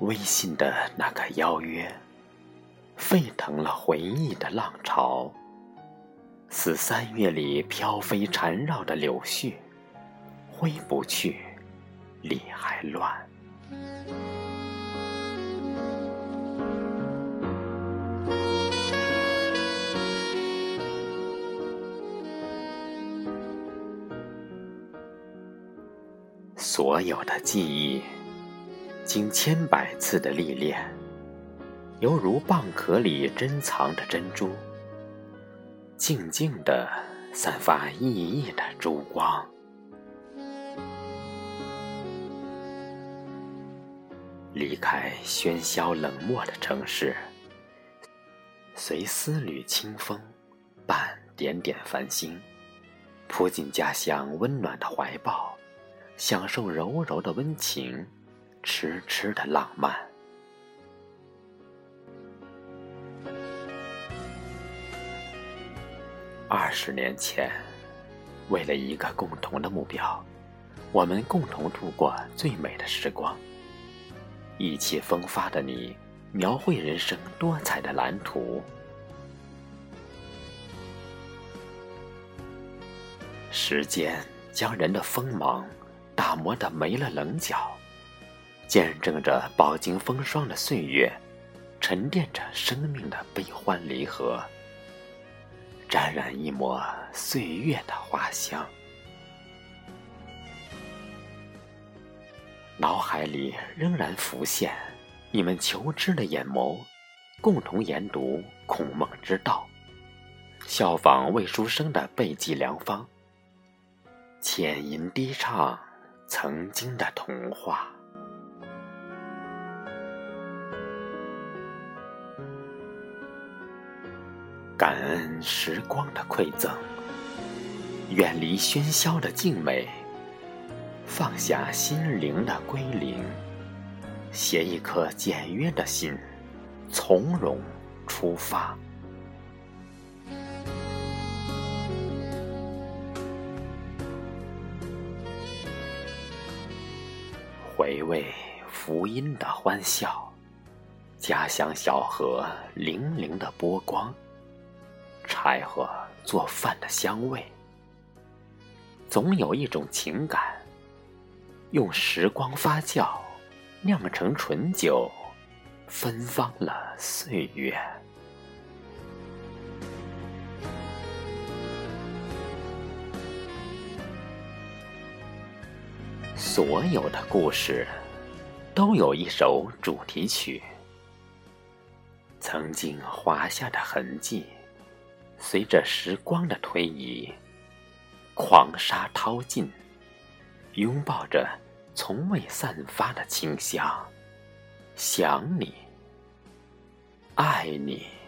微信的那个邀约，沸腾了回忆的浪潮，似三月里飘飞缠绕的柳絮，挥不去，理还乱。所有的记忆。经千百次的历练，犹如蚌壳里珍藏的珍珠，静静的散发熠熠的珠光。离开喧嚣冷漠的城市，随丝缕清风，伴点点繁星，扑进家乡温暖的怀抱，享受柔柔的温情。痴痴的浪漫。二十年前，为了一个共同的目标，我们共同度过最美的时光。意气风发的你，描绘人生多彩的蓝图。时间将人的锋芒打磨的没了棱角。见证着饱经风霜的岁月，沉淀着生命的悲欢离合，沾染一抹岁月的花香。脑海里仍然浮现你们求知的眼眸，共同研读孔孟之道，效仿魏书生的背脊良方，浅吟低唱曾经的童话。感恩时光的馈赠，远离喧嚣的静美，放下心灵的归零，携一颗简约的心，从容出发。回味福音的欢笑，家乡小河粼粼的波光。柴火做饭的香味，总有一种情感，用时光发酵，酿成醇酒，芬芳了岁月。所有的故事，都有一首主题曲，曾经划下的痕迹。随着时光的推移，狂沙淘尽，拥抱着从未散发的清香。想你，爱你。